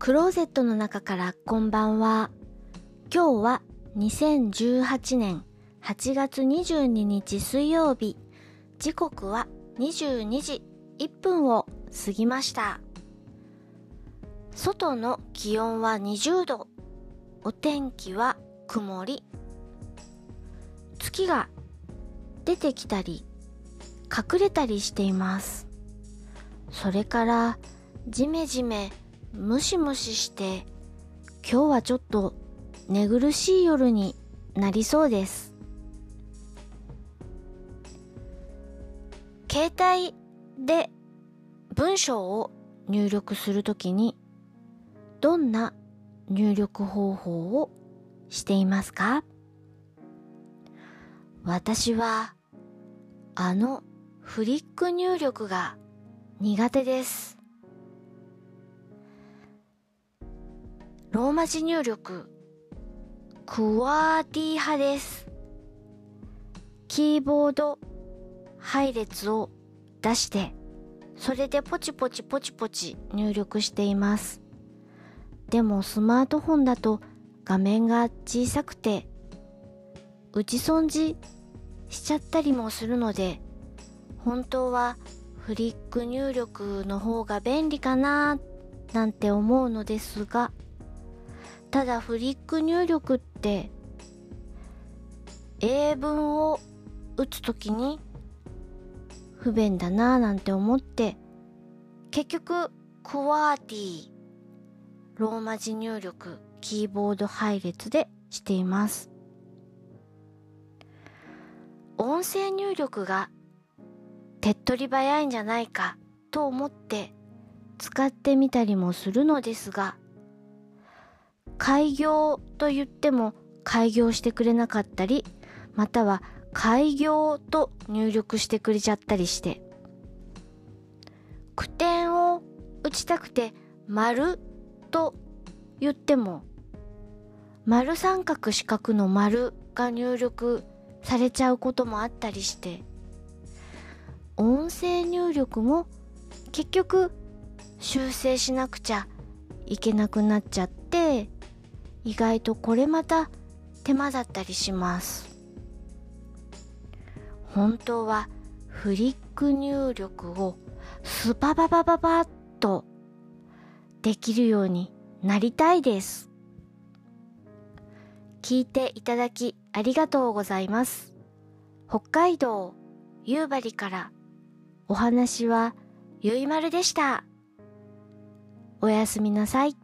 クローゼットの中からこんばんは。今日は2018年8月22日水曜日。時刻は22時1分を過ぎました。外の気温は20度。お天気は曇り。月が出てきたり隠れたりしています。それからジメジメムシムシして今日はちょっと寝苦しい夜になりそうです。携帯で文章を入力するときにどんな入力方法をしていますか？私はあのフリック入力が苦手です。ローマ字入力、クワーティ派です。キーボード配列を出して、それでポチポチポチポチ入力しています。でもスマートフォンだと画面が小さくて、打ち損じしちゃったりもするので、本当はフリック入力の方が便利かななんて思うのですが、ただフリック入力って英文を打つときに不便だなぁなんて思って結局クワーティーローマ字入力キーボード配列でしています。音声入力が手っ取り早いんじゃないかと思って使ってみたりもするのですが開業と言っても開業してくれなかったり、または開業と入力してくれちゃったりして、句点を打ちたくて丸と言っても、丸三角四角の丸が入力されちゃうこともあったりして、音声入力も結局修正しなくちゃいけなくなっちゃって、意外とこれまた手間だったりします。本当はフリック入力をスパババババッとできるようになりたいです。聞いていただきありがとうございます。北海道夕張からお話はゆいまるでした。おやすみなさい。